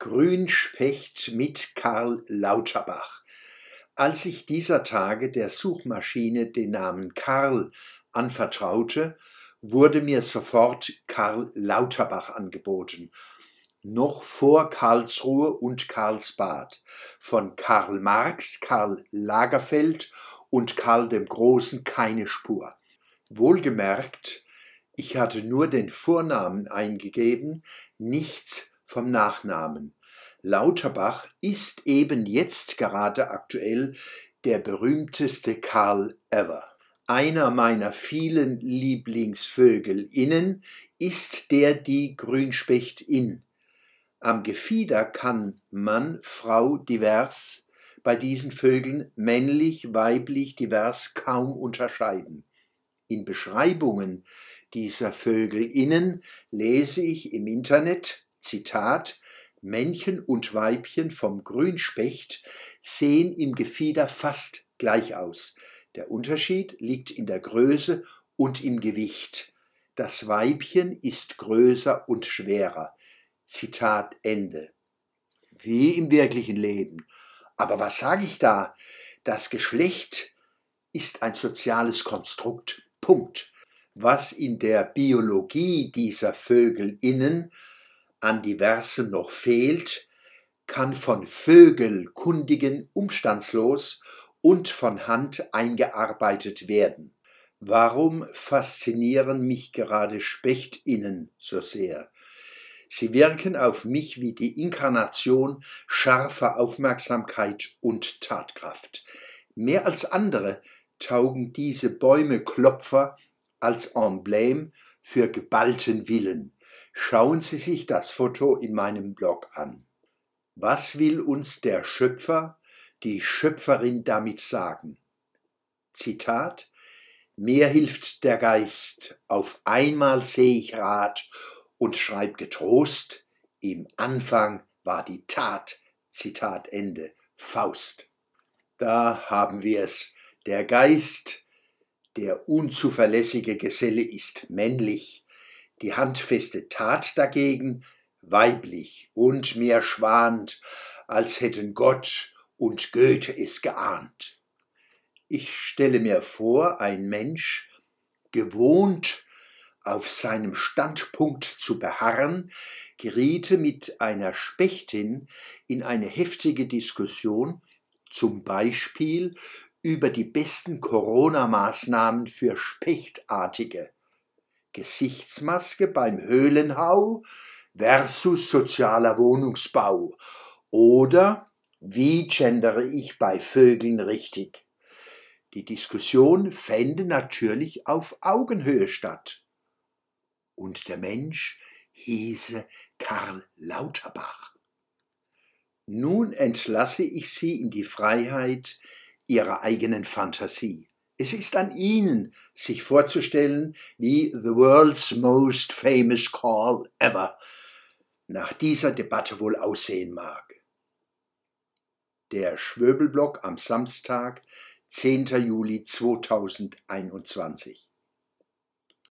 Grünspecht mit Karl Lauterbach. Als ich dieser Tage der Suchmaschine den Namen Karl anvertraute, wurde mir sofort Karl Lauterbach angeboten. Noch vor Karlsruhe und Karlsbad. Von Karl Marx, Karl Lagerfeld und Karl dem Großen keine Spur. Wohlgemerkt, ich hatte nur den Vornamen eingegeben, nichts vom Nachnamen. Lauterbach ist eben jetzt gerade aktuell der berühmteste Karl ever. Einer meiner vielen Lieblingsvögelinnen ist der die Grünspechtin. Am Gefieder kann Mann, Frau divers bei diesen Vögeln männlich, weiblich divers kaum unterscheiden. In Beschreibungen dieser Vögelinnen lese ich im Internet Zitat, Männchen und Weibchen vom Grünspecht sehen im Gefieder fast gleich aus. Der Unterschied liegt in der Größe und im Gewicht. Das Weibchen ist größer und schwerer. Zitat Ende. Wie im wirklichen Leben. Aber was sage ich da? Das Geschlecht ist ein soziales Konstrukt. Punkt. Was in der Biologie dieser Vögel innen an diversem noch fehlt, kann von Vögelkundigen umstandslos und von Hand eingearbeitet werden. Warum faszinieren mich gerade Spechtinnen so sehr? Sie wirken auf mich wie die Inkarnation scharfer Aufmerksamkeit und Tatkraft. Mehr als andere taugen diese Bäumeklopfer als Emblem für geballten Willen. Schauen Sie sich das Foto in meinem Blog an. Was will uns der Schöpfer, die Schöpferin damit sagen? Zitat Mir hilft der Geist, auf einmal seh ich Rat und schreib getrost, im Anfang war die Tat. Zitat Ende. Faust. Da haben wir es. Der Geist, der unzuverlässige Geselle ist männlich, die handfeste Tat dagegen weiblich und mehr schwant, als hätten Gott und Goethe es geahnt. Ich stelle mir vor, ein Mensch, gewohnt auf seinem Standpunkt zu beharren, geriete mit einer Spechtin in eine heftige Diskussion, zum Beispiel über die besten Corona-Maßnahmen für Spechtartige. Gesichtsmaske beim Höhlenhau versus sozialer Wohnungsbau oder wie gendere ich bei Vögeln richtig? Die Diskussion fände natürlich auf Augenhöhe statt. Und der Mensch hieße Karl Lauterbach. Nun entlasse ich Sie in die Freiheit Ihrer eigenen Fantasie. Es ist an Ihnen, sich vorzustellen, wie The World's Most Famous Call Ever nach dieser Debatte wohl aussehen mag. Der Schwöbelblock am Samstag, 10. Juli 2021.